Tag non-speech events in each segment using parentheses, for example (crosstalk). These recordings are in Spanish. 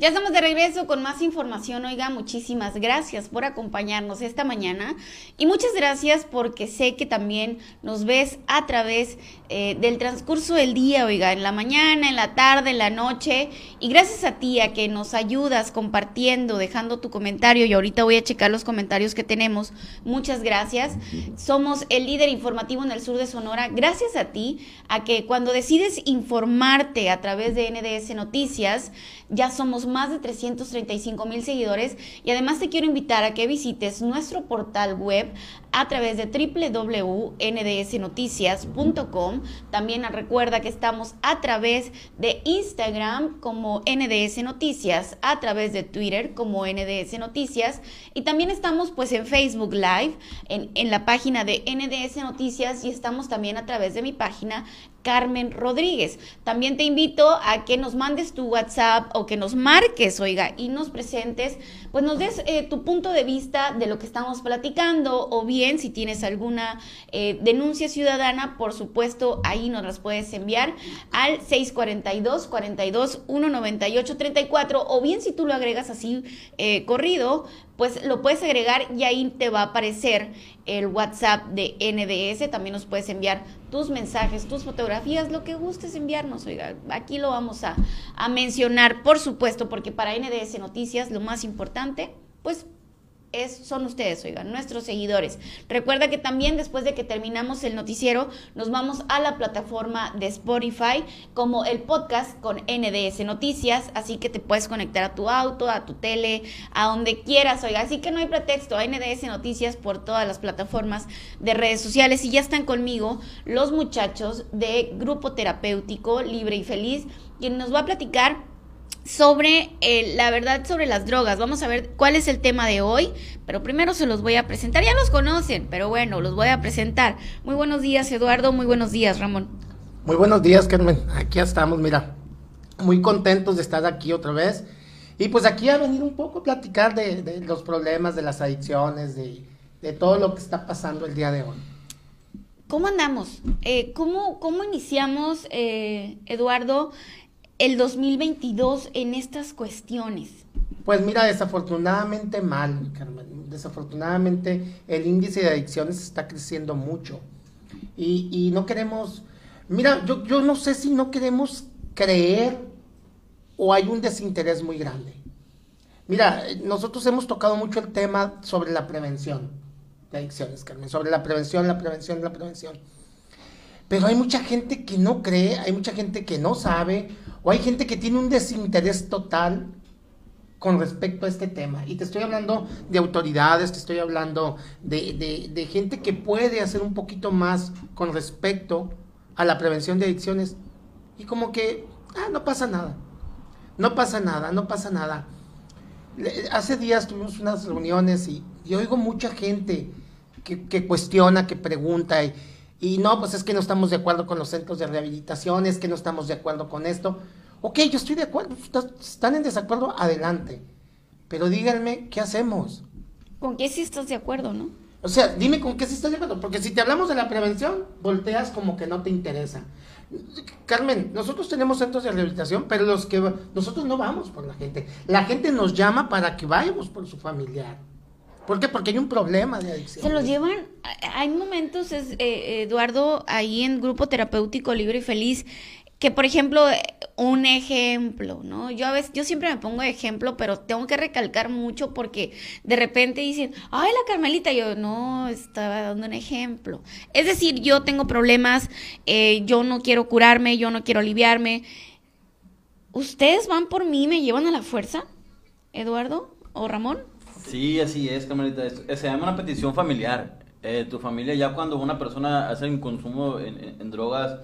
Ya estamos de regreso con más información. Oiga, muchísimas gracias por acompañarnos esta mañana y muchas gracias porque sé que también nos ves a través eh, del transcurso del día, oiga, en la mañana, en la tarde, en la noche. Y gracias a ti, a que nos ayudas compartiendo, dejando tu comentario. Y ahorita voy a checar los comentarios que tenemos. Muchas gracias. Somos el líder informativo en el sur de Sonora. Gracias a ti, a que cuando decides informarte a través de NDS Noticias, ya somos más de 335 mil seguidores y además te quiero invitar a que visites nuestro portal web a través de www.ndsnoticias.com. También recuerda que estamos a través de Instagram como NDS Noticias, a través de Twitter como NDS Noticias y también estamos pues en Facebook Live, en, en la página de NDS Noticias y estamos también a través de mi página Carmen Rodríguez. También te invito a que nos mandes tu WhatsApp o que nos marques, oiga, y nos presentes, pues nos des eh, tu punto de vista de lo que estamos platicando o bien si tienes alguna eh, denuncia ciudadana, por supuesto, ahí nos las puedes enviar al 642 42 198 34 o bien si tú lo agregas así eh, corrido, pues lo puedes agregar y ahí te va a aparecer el WhatsApp de NDS. También nos puedes enviar tus mensajes, tus fotografías, lo que gustes enviarnos. Oiga, aquí lo vamos a, a mencionar, por supuesto, porque para NDS Noticias lo más importante, pues son ustedes, oigan, nuestros seguidores. Recuerda que también después de que terminamos el noticiero, nos vamos a la plataforma de Spotify como el podcast con NDS Noticias, así que te puedes conectar a tu auto, a tu tele, a donde quieras, oiga. Así que no hay pretexto, NDS Noticias por todas las plataformas de redes sociales y ya están conmigo los muchachos de Grupo Terapéutico Libre y Feliz, quien nos va a platicar sobre eh, la verdad sobre las drogas. Vamos a ver cuál es el tema de hoy, pero primero se los voy a presentar. Ya los conocen, pero bueno, los voy a presentar. Muy buenos días, Eduardo. Muy buenos días, Ramón. Muy buenos días, Carmen. Aquí estamos, mira. Muy contentos de estar aquí otra vez. Y pues aquí a venir un poco a platicar de, los problemas, de las adicciones, de, todo lo que está pasando el día de hoy. ¿Cómo andamos? Eh, ¿cómo, ¿Cómo iniciamos, eh, Eduardo? El 2022 en estas cuestiones? Pues mira, desafortunadamente mal, Carmen. Desafortunadamente el índice de adicciones está creciendo mucho. Y, no queremos, mira, yo, yo no sé si no queremos creer o hay un desinterés muy grande. Mira, nosotros hemos tocado mucho el tema sobre la prevención de adicciones, Carmen, sobre la prevención, la prevención, la prevención. Pero hay mucha gente que no cree, hay mucha gente que no sabe, o hay gente que tiene un desinterés total con respecto a este tema. Y te estoy hablando de autoridades, te estoy hablando de, gente que puede hacer un poquito más con respecto a la prevención de adicciones. Y como que, ah, no pasa nada. No pasa nada, no pasa nada. Hace días tuvimos unas reuniones y, oigo mucha gente que, que cuestiona, que pregunta. Y, y no, pues es que no estamos de acuerdo con los centros de rehabilitación, es que no estamos de acuerdo con esto. Ok, yo estoy de acuerdo, están en desacuerdo, adelante. Pero díganme, ¿qué hacemos? ¿Con qué sí estás de acuerdo, no? O sea, dime con qué sí estás de acuerdo, porque si te hablamos de la prevención, volteas como que no te interesa. Carmen, nosotros tenemos centros de rehabilitación, pero los que nosotros no vamos por la gente. La gente nos llama para que vayamos por su familiar. ¿Por qué? Porque hay un problema de adicción. Se los llevan, hay momentos, es, eh, Eduardo, ahí en Grupo Terapéutico Libre y Feliz, que por ejemplo, un ejemplo, ¿no? Yo a veces, yo siempre me pongo de ejemplo, pero tengo que recalcar mucho porque de repente dicen, ay, la Carmelita, yo no, estaba dando un ejemplo. Es decir, yo tengo problemas, eh, yo no quiero curarme, yo no quiero aliviarme. ¿Ustedes van por mí, me llevan a la fuerza, Eduardo o Ramón? Sí, así es, Carmelita. Se llama una petición familiar. Eh, tu familia ya cuando una persona hace un consumo en, drogas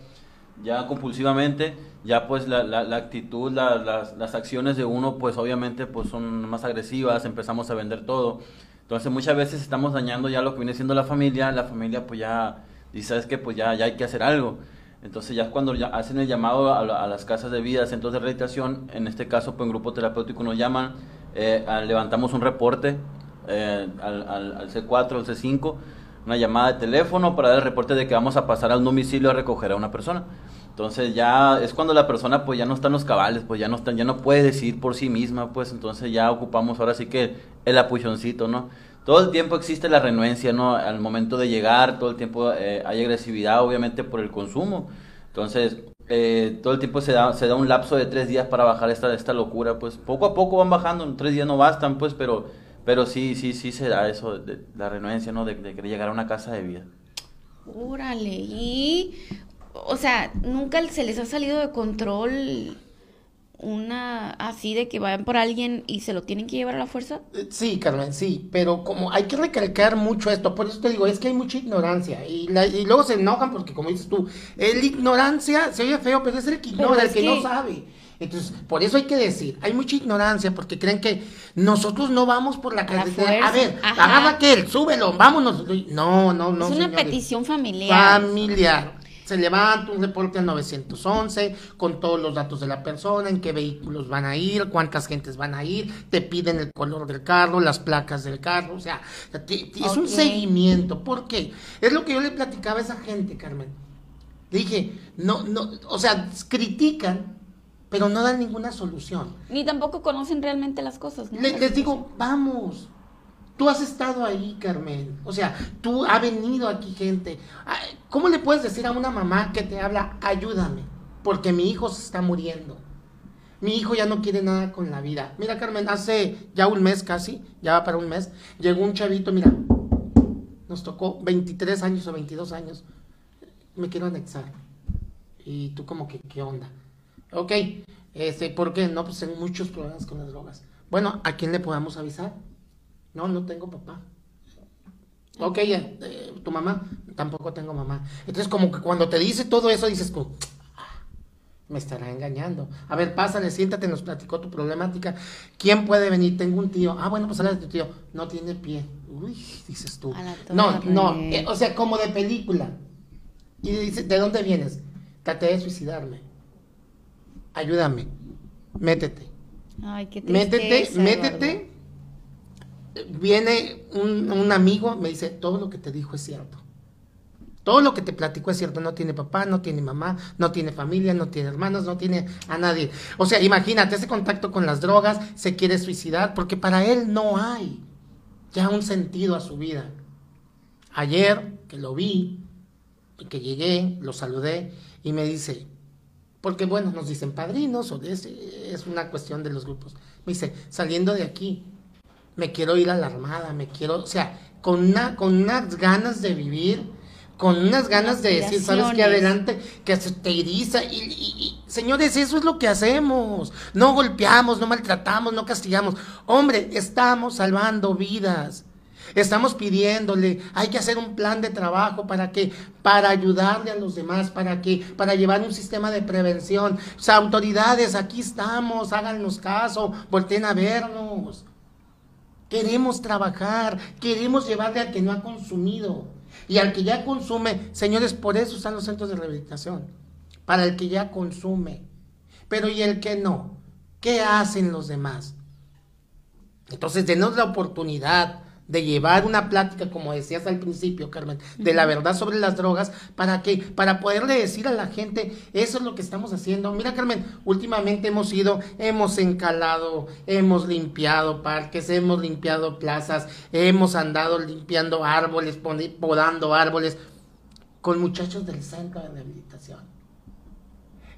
ya compulsivamente, ya pues la, la, actitud, las, las, acciones de uno pues obviamente pues son más agresivas, empezamos a vender todo. Entonces muchas veces estamos dañando ya lo que viene siendo la familia, la familia pues ya dice, ¿sabes que Pues ya, ya hay que hacer algo. Entonces ya cuando ya hacen el llamado a, a las casas de vida, centros de rehabilitación, en este caso pues en grupo terapéutico nos llaman, eh, levantamos un reporte eh, al, al, C4, al C5, una llamada de teléfono para dar el reporte de que vamos a pasar a un domicilio a recoger a una persona. Entonces ya es cuando la persona pues ya no está en los cabales, pues ya no está, ya no puede decidir por sí misma, pues entonces ya ocupamos ahora sí que el apuchoncito, ¿no? Todo el tiempo existe la renuencia, ¿no? Al momento de llegar, todo el tiempo eh, hay agresividad, obviamente por el consumo. Entonces, eh, todo el tiempo se da, se da un lapso de tres días para bajar esta, esta locura, pues poco a poco van bajando, en tres días no bastan, pues, pero, pero sí, sí, sí se da eso, de, la renuencia, ¿no? De, de llegar a una casa de vida. Órale, y o sea, nunca se les ha salido de control una así de que vayan por alguien y se lo tienen que llevar a la fuerza? Eh, sí, Carmen, sí, pero como hay que recalcar mucho esto, por eso te digo, es que hay mucha ignorancia y, y luego se enojan porque como dices tú, el ignorancia se oye feo, pero es el que ignora, el que, no sabe. Entonces, por eso hay que decir, hay mucha ignorancia porque creen que nosotros no vamos por la carretera. A, ver, agarra aquel, súbelo, vámonos. No, no, no. Es una petición familiar. Familiar se levanta un reporte al 911 con todos los datos de la persona, en qué vehículos van a ir, cuántas gentes van a ir, te piden el color del carro, las placas del carro, o sea, es un seguimiento. ¿Por qué? Es lo que yo le platicaba a esa gente, Carmen. Le dije, no, no, o sea, critican, pero no dan ninguna solución. Ni tampoco conocen realmente las cosas. ¿no? les digo, vamos, Tú has estado ahí, Carmen. O sea, tú ha venido aquí gente. ¿Cómo le puedes decir a una mamá que te habla, ayúdame? Porque mi hijo se está muriendo. Mi hijo ya no quiere nada con la vida. Mira, Carmen, hace ya un mes casi, ya va para un mes, llegó un chavito, mira, nos tocó 23 años o 22 años. Me quiero anexar. Y tú como que, ¿qué onda? Ok, este, ¿por qué? No, pues tengo muchos problemas con las drogas. Bueno, ¿a quién le podemos avisar? No, no tengo papá. Ok, eh, tu mamá, tampoco tengo mamá. Entonces, como que cuando te dice todo eso, dices, como, ah, me estará engañando. A ver, pásale, siéntate, nos platicó tu problemática. ¿Quién puede venir? Tengo un tío. Ah, bueno, pues habla de tu tío. No tiene pie. Uy, dices tú. No, no, eh, o sea, como de película. Y dice, ¿de dónde vienes? Traté de suicidarme. Ayúdame. Métete. Ay, qué tristeza, Métete, métete viene un, amigo, me dice, todo lo que te dijo es cierto. Todo lo que te platicó es cierto, no tiene papá, no tiene mamá, no tiene familia, no tiene hermanos, no tiene a nadie. O sea, imagínate ese contacto con las drogas, se quiere suicidar porque para él no hay ya un sentido a su vida. Ayer que lo vi, que llegué, lo saludé y me dice, porque bueno, nos dicen padrinos o es, es una cuestión de los grupos. Me dice, saliendo de aquí, me quiero ir a la armada, me quiero, o sea, con, una, con unas ganas de vivir, con unas ganas de decir, sabes que adelante, que se te eriza. Y, señores, eso es lo que hacemos. No golpeamos, no maltratamos, no castigamos. Hombre, estamos salvando vidas. Estamos pidiéndole, hay que hacer un plan de trabajo para que, para ayudarle a los demás, para que, para llevar un sistema de prevención. O sea, autoridades, aquí estamos, háganos caso, volteen a vernos. Queremos trabajar, queremos llevarle al que no ha consumido. Y al que ya consume, señores, por eso están los centros de rehabilitación. Para el que ya consume. Pero ¿y el que no? ¿Qué hacen los demás? Entonces, denos la oportunidad de llevar una plática, como decías al principio, Carmen, de la verdad sobre las drogas, para que, para poderle decir a la gente, eso es lo que estamos haciendo. Mira, Carmen, últimamente hemos ido, hemos encalado, hemos limpiado parques, hemos limpiado plazas, hemos andado limpiando árboles, podando árboles, con muchachos del centro de rehabilitación.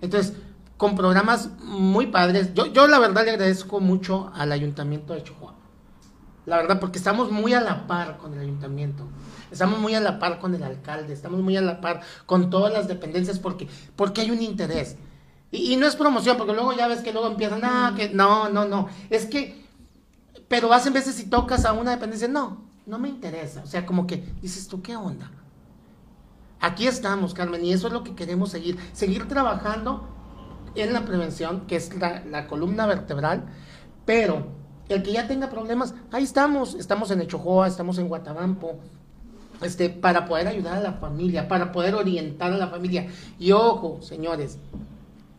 Entonces, con programas muy padres, yo, yo la verdad le agradezco mucho al Ayuntamiento de Chihuahua la verdad, porque estamos muy a la par con el ayuntamiento, estamos muy a la par con el alcalde, estamos muy a la par con todas las dependencias porque, porque hay un interés. Y, no es promoción, porque luego ya ves que luego empiezan, ah, que no, no, no, es que, pero hacen veces si tocas a una dependencia, no, no me interesa, o sea, como que dices tú, ¿qué onda? Aquí estamos, Carmen, y eso es lo que queremos seguir, seguir trabajando en la prevención, que es la, la columna vertebral, pero el que ya tenga problemas, ahí estamos, estamos en Echojoa, estamos en Guatabampo, este, para poder ayudar a la familia, para poder orientar a la familia. Y ojo, señores,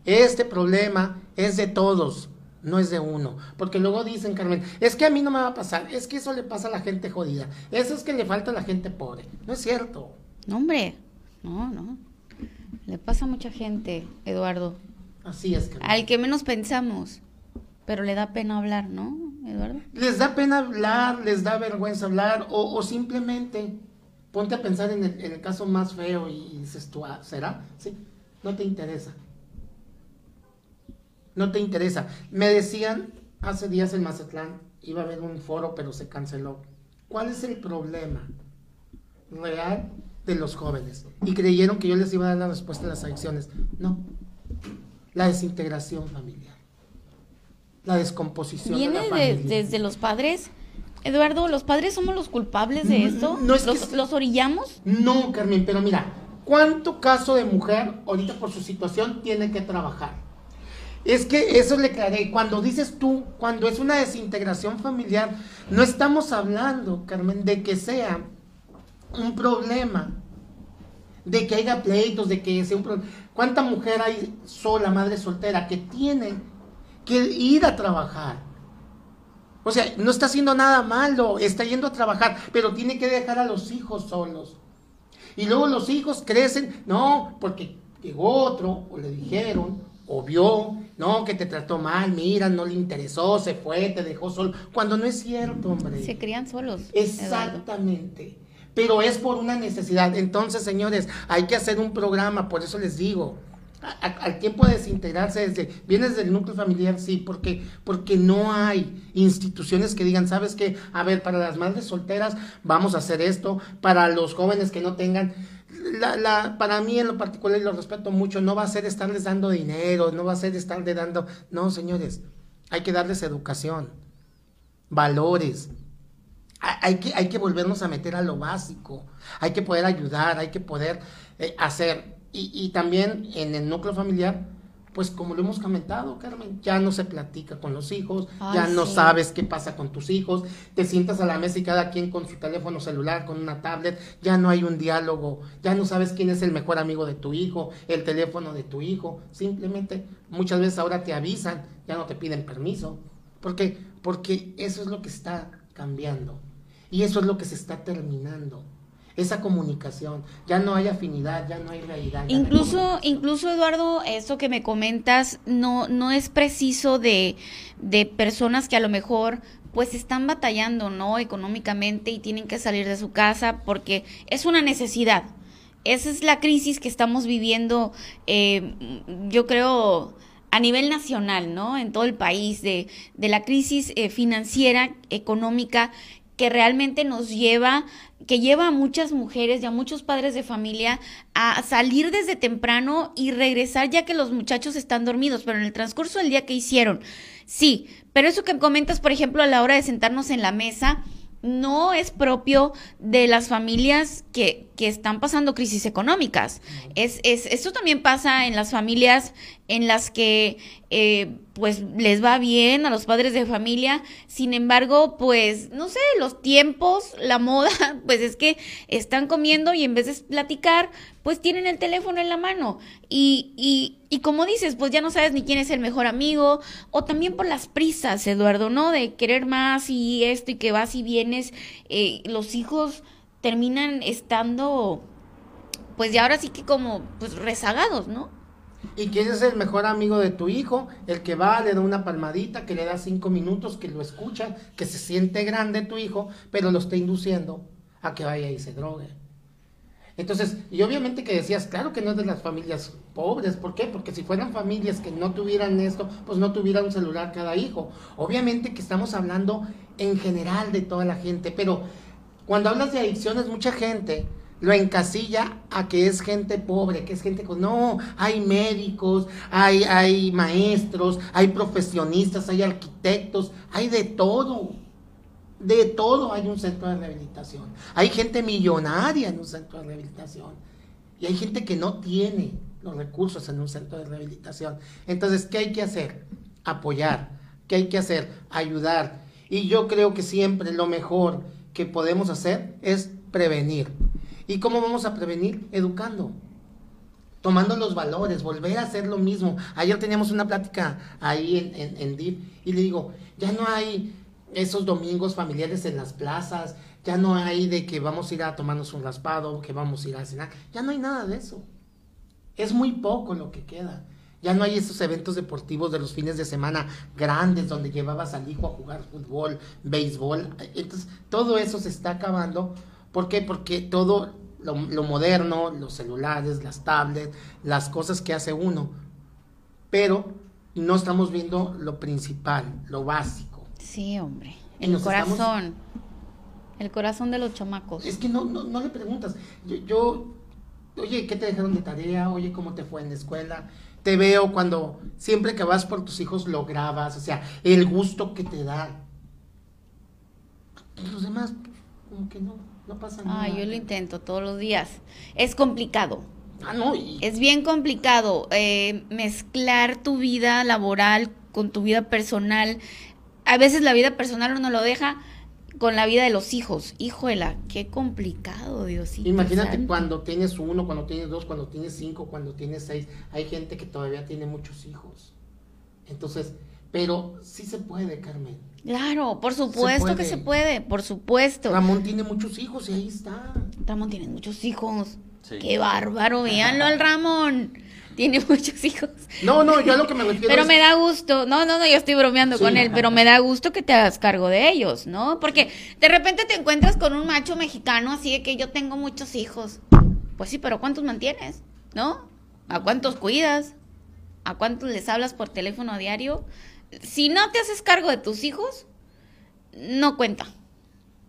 este problema es de todos, no es de uno. Porque luego dicen, Carmen, es que a mí no me va a pasar, es que eso le pasa a la gente jodida, eso es que le falta a la gente pobre. No es cierto. No, hombre, no, no. Le pasa a mucha gente, Eduardo. Así es. Carmen. Al que menos pensamos. Pero le da pena hablar, ¿no, Les da pena hablar, les da vergüenza hablar, o, simplemente ponte a pensar en el, en el caso más feo y dices tú, ah, ¿será? Sí, no te interesa. No te interesa. Me decían hace días en Mazatlán, iba a haber un foro, pero se canceló. ¿Cuál es el problema real de los jóvenes? Y creyeron que yo les iba a dar la respuesta a las adicciones. No. La desintegración familiar. La descomposición Viene de la de- familia. desde los padres. Eduardo, ¿los padres somos los culpables de No, esto? no es ¿Los, los orillamos? No, Carmen, pero mira, ¿cuánto caso de mujer ahorita por su situación tiene que trabajar? Es que eso le aclaré. Cuando dices tú, cuando es una desintegración familiar, no estamos hablando, Carmen, de que sea un problema, de que haya pleitos, de que sea un problema. ¿Cuánta mujer hay sola, madre soltera, que tiene que ir a trabajar? O sea, no está haciendo nada malo, está yendo a trabajar, pero tiene que dejar a los hijos solos. Y luego los hijos crecen, no, porque llegó otro, o le dijeron, o vio, no, que te trató mal, mira, no le interesó, se fue, te dejó solo. Cuando no es cierto, hombre. Se crían solos. Eduardo. Exactamente. Pero es por una necesidad. Entonces, señores, hay que hacer un programa, por eso les digo. A- a- tiempo de desintegrarse desde, vienes del núcleo familiar, sí, porque, porque no hay instituciones que digan, ¿sabes qué? A ver, para las madres solteras vamos a hacer esto, para los jóvenes que no tengan, para mí en lo particular, y lo respeto mucho, no va a ser estarles dando dinero, no va a ser estarles dando, no, señores, hay que darles educación, valores, hay que, hay que volvernos a meter a lo básico, hay que poder ayudar, hay que poder eh, hacer. Y, y también en el núcleo familiar, pues como lo hemos comentado, Carmen, ya no se platica con los hijos, Ay, ya no sabes qué pasa con tus hijos, te sientas a la mesa y cada quien con su teléfono celular, con una tablet, ya no hay un diálogo, ya no sabes quién es el mejor amigo de tu hijo, el teléfono de tu hijo, simplemente muchas veces ahora te avisan, ya no te piden permiso, porque porque eso es lo que está cambiando y eso es lo que se está terminando. Esa comunicación, ya no hay afinidad, ya no hay realidad. hay Incluso, incluso Eduardo, esto que me comentas no, no es preciso de, de personas que a lo mejor pues están batallando, ¿no? Económicamente y tienen que salir de su casa porque es una necesidad. Esa es la crisis que estamos viviendo, eh, yo creo, a nivel nacional, ¿no? En todo el país, de, de la crisis eh, financiera, económica, que realmente nos lleva, que lleva a muchas mujeres y a muchos padres de familia a salir desde temprano y regresar ya que los muchachos están dormidos, pero en el transcurso del día que hicieron, sí, pero eso que comentas, por ejemplo, a la hora de sentarnos en la mesa, no es propio de las familias que, que están pasando crisis económicas. Es, es, esto también pasa en las familias en las que eh, pues les va bien a los padres de familia, sin embargo, pues no sé, los tiempos, la moda, (laughs) pues es que están comiendo y en vez de platicar, pues tienen el teléfono en la mano. Y, y, y como dices, pues ya no sabes ni quién es el mejor amigo, o también por las prisas, Eduardo, ¿no? De querer más y esto y que vas y vienes, eh, los hijos terminan estando, pues ya ahora sí que como, pues rezagados, ¿no? Y quién es el mejor amigo de tu hijo, el que va, le da una palmadita, que le da cinco minutos, que lo escucha, que se siente grande tu hijo, pero lo está induciendo a que vaya y se drogue. Entonces, y obviamente que decías, claro que no es de las familias pobres, ¿por qué? Porque si fueran familias que no tuvieran esto, pues no tuviera un celular cada hijo. Obviamente que estamos hablando en general de toda la gente, pero cuando hablas de adicciones, mucha gente lo encasilla a que es gente pobre, que es gente con... No, hay médicos, hay, hay maestros, hay profesionistas, hay arquitectos, hay de todo. De todo hay un centro de rehabilitación. Hay gente millonaria en un centro de rehabilitación. Y hay gente que no tiene los recursos en un centro de rehabilitación. Entonces, ¿qué hay que hacer? Apoyar. ¿Qué hay que hacer? Ayudar. Y yo creo que siempre lo mejor que podemos hacer es prevenir. ¿Y cómo vamos a prevenir? Educando tomando los valores, volver a hacer lo mismo. Ayer teníamos una plática ahí en, en, en y le digo, ya no hay esos domingos familiares en las plazas, ya no hay de que vamos a ir a tomarnos un raspado, que vamos a ir a cenar, ya no hay nada de eso. Es muy poco lo que queda. Ya no hay esos eventos deportivos de los fines de semana grandes donde llevabas al hijo a jugar fútbol, béisbol. Entonces, todo eso se está acabando. ¿Por qué? Porque todo lo, lo moderno, los celulares, las tablets, las cosas que hace uno. Pero no estamos viendo lo principal, lo básico. Sí, hombre. El estamos- corazón. El corazón de los chamacos. Es que no, no, no le preguntas. Yo, yo, oye, ¿qué te dejaron de tarea? Oye, ¿cómo te fue en la escuela? Te veo cuando, siempre que vas por tus hijos, lo grabas. O sea, el gusto que te da. Los demás, como que no, no pasa nada. Ay, yo lo intento todos los días. Es complicado. Ah, no, y- Es bien complicado eh, mezclar tu vida laboral con tu vida personal. A veces la vida personal uno lo deja con la vida de los hijos. Híjola, qué complicado, Diosito. Imagínate santo. cuando tienes uno, cuando tienes dos, cuando tienes cinco, cuando tienes seis. Hay gente que todavía tiene muchos hijos. Entonces, pero sí se puede, Carmen. Claro, por supuesto que se puede, por supuesto. Ramón tiene muchos hijos y ahí está. Ramón tiene muchos hijos. Sí. Qué bárbaro, véanlo al Ramón. Tiene (laughs) muchos hijos. No, no, yo a lo que me refiero Pero es- me da gusto, no, no, no, yo estoy bromeando Sí. con él, pero me da gusto que te hagas cargo de ellos, ¿no? Porque de repente te encuentras con un macho mexicano así de que yo tengo muchos hijos. Pues sí, pero ¿cuántos mantienes? ¿No? ¿A cuántos cuidas? ¿A cuántos les hablas por teléfono a diario? Si no te haces cargo de tus hijos, no cuenta.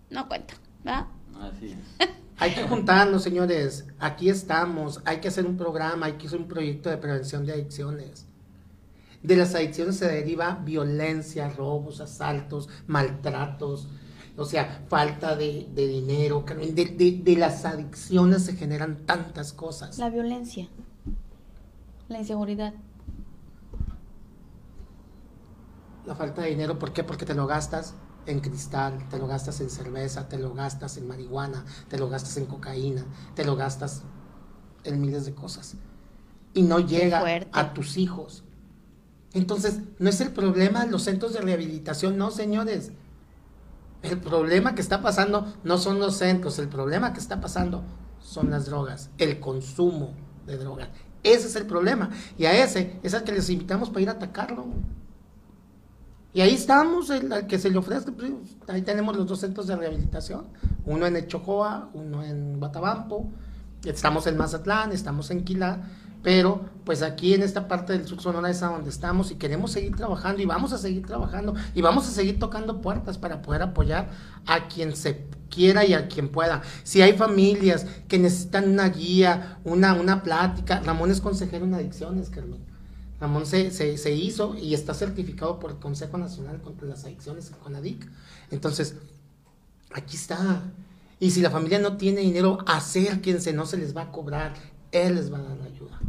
No cuenta, ¿verdad? Así es. (laughs) Hay que juntarnos, señores. Aquí estamos. Hay que hacer un programa, hay que hacer un proyecto de prevención de adicciones. De las adicciones se deriva violencia, robos, asaltos, maltratos, o sea, falta de, de dinero. Carmen. De, de- de las adicciones se generan tantas cosas. La violencia, la inseguridad. La falta de dinero, ¿por qué? Porque te lo gastas en cristal, te lo gastas en cerveza, te lo gastas en marihuana, te lo gastas en cocaína, te lo gastas en miles de cosas. Y no llega a tus hijos. Entonces, no es el problema los centros de rehabilitación, no, señores. El problema que está pasando no son los centros, el problema que está pasando son las drogas, el consumo de drogas. Ese es el problema. Y a ese es al que les invitamos para ir a atacarlo. Y ahí estamos, el, al que se le ofrezca. pues, Ahí tenemos los dos centros de rehabilitación, uno en Echojoa, uno en Guatabampo. Estamos en Mazatlán, estamos en Quilá, pero pues aquí en esta parte del sur Sonora es a donde estamos y queremos seguir trabajando y vamos a seguir trabajando y vamos a seguir tocando puertas para poder apoyar a quien se quiera y a quien pueda. Si hay familias que necesitan una guía, una, una plática, Ramón es consejero en adicciones, Carmen. Ramón se, se, hizo y está certificado por el Consejo Nacional contra las Adicciones, el CONADIC. Entonces, aquí está. Y si la familia no tiene dinero, acérquense, no se les va a cobrar, él les va a dar la ayuda.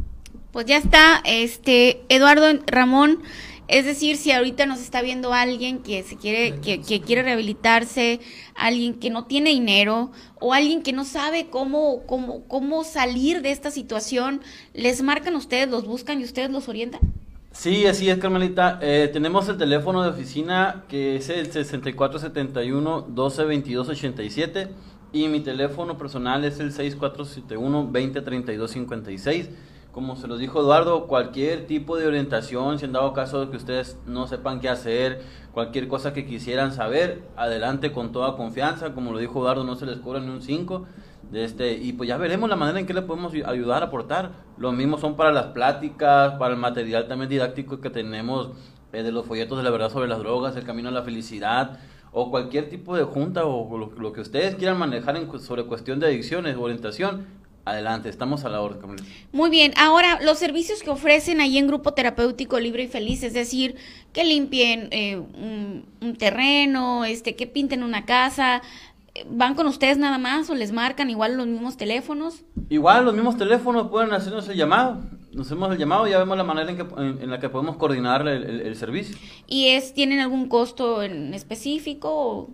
Pues ya está, este, Eduardo Ramón, es decir, si ahorita nos está viendo alguien que se quiere, que, que quiere rehabilitarse, alguien que no tiene dinero, o alguien que no sabe cómo, cómo, cómo salir de esta situación, les marcan ustedes, los buscan y ustedes los orientan. Sí, así es, Carmelita. Eh, tenemos el teléfono de oficina que es el 6471-122287 y mi teléfono personal es el 6471-203256. Como se los dijo Eduardo, cualquier tipo de orientación, si en dado caso de que ustedes no sepan qué hacer, cualquier cosa que quisieran saber, adelante con toda confianza. Como lo dijo Eduardo, no se les cobra ni un 5. De este, y pues ya veremos la manera en que le podemos ayudar, aportar. Lo mismo son para las pláticas, para el material también didáctico que tenemos eh, de los folletos de la verdad sobre las drogas, el camino a la felicidad, o cualquier tipo de junta o lo, que ustedes quieran manejar sobre cuestión de adicciones, orientación. Adelante, estamos a la orden. Muy bien, ahora los servicios que ofrecen ahí en Grupo Terapéutico Libre y Feliz, es decir, que limpien eh, un, un terreno, este, que pinten una casa, ¿van con ustedes nada más o les marcan igual los mismos teléfonos? Igual los mismos teléfonos pueden hacernos el llamado. Nos hacemos el llamado y ya vemos la manera en, que, en, en la que podemos coordinar el, el- el servicio. ¿Y es tienen algún costo en específico? o-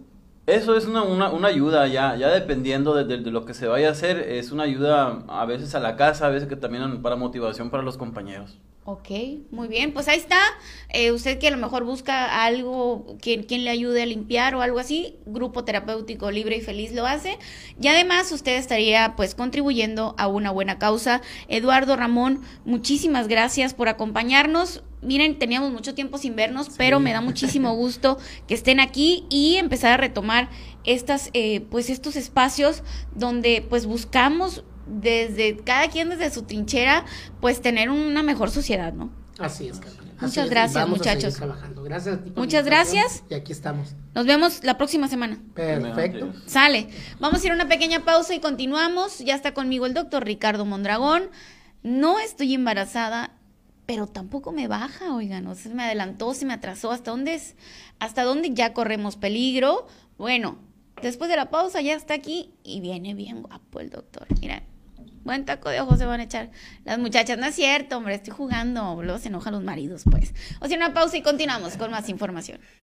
Eso es una, una, una ayuda, ya, ya dependiendo de, lo que se vaya a hacer, es una ayuda a veces a la casa, a veces que también para motivación para los compañeros. Ok, muy bien, pues ahí está. Eh, usted que a lo mejor busca algo, quien le ayude a limpiar o algo así, Grupo Terapéutico Libre y Feliz lo hace. Y además usted estaría pues contribuyendo a una buena causa. Eduardo Ramón, muchísimas gracias por acompañarnos. Miren, teníamos mucho tiempo sin vernos, pero me da muchísimo (laughs) gusto que estén aquí y empezar a retomar estas, eh, pues estos espacios donde pues buscamos desde cada quien desde su trinchera, pues tener una mejor sociedad, ¿no? Así es, Carmen. Así Muchas gracias, vamos a seguir muchachos. trabajando. Gracias. a ti por Muchas gracias. Y aquí estamos. Nos vemos la próxima semana. Perfecto. Sale. Vamos a ir a una pequeña pausa y continuamos. Ya está conmigo el doctor Ricardo Mondragón. No estoy embarazada, pero tampoco me baja, oigan. O sea, se me adelantó, se me atrasó. ¿Hasta dónde es? ¿Hasta dónde ya corremos peligro? Bueno, después de la pausa ya está aquí y viene bien guapo el doctor. Mira, buen taco de ojos se van a echar las muchachas. No es cierto, hombre, estoy jugando. Luego se enojan los maridos, pues. O sea, una pausa y continuamos con más información.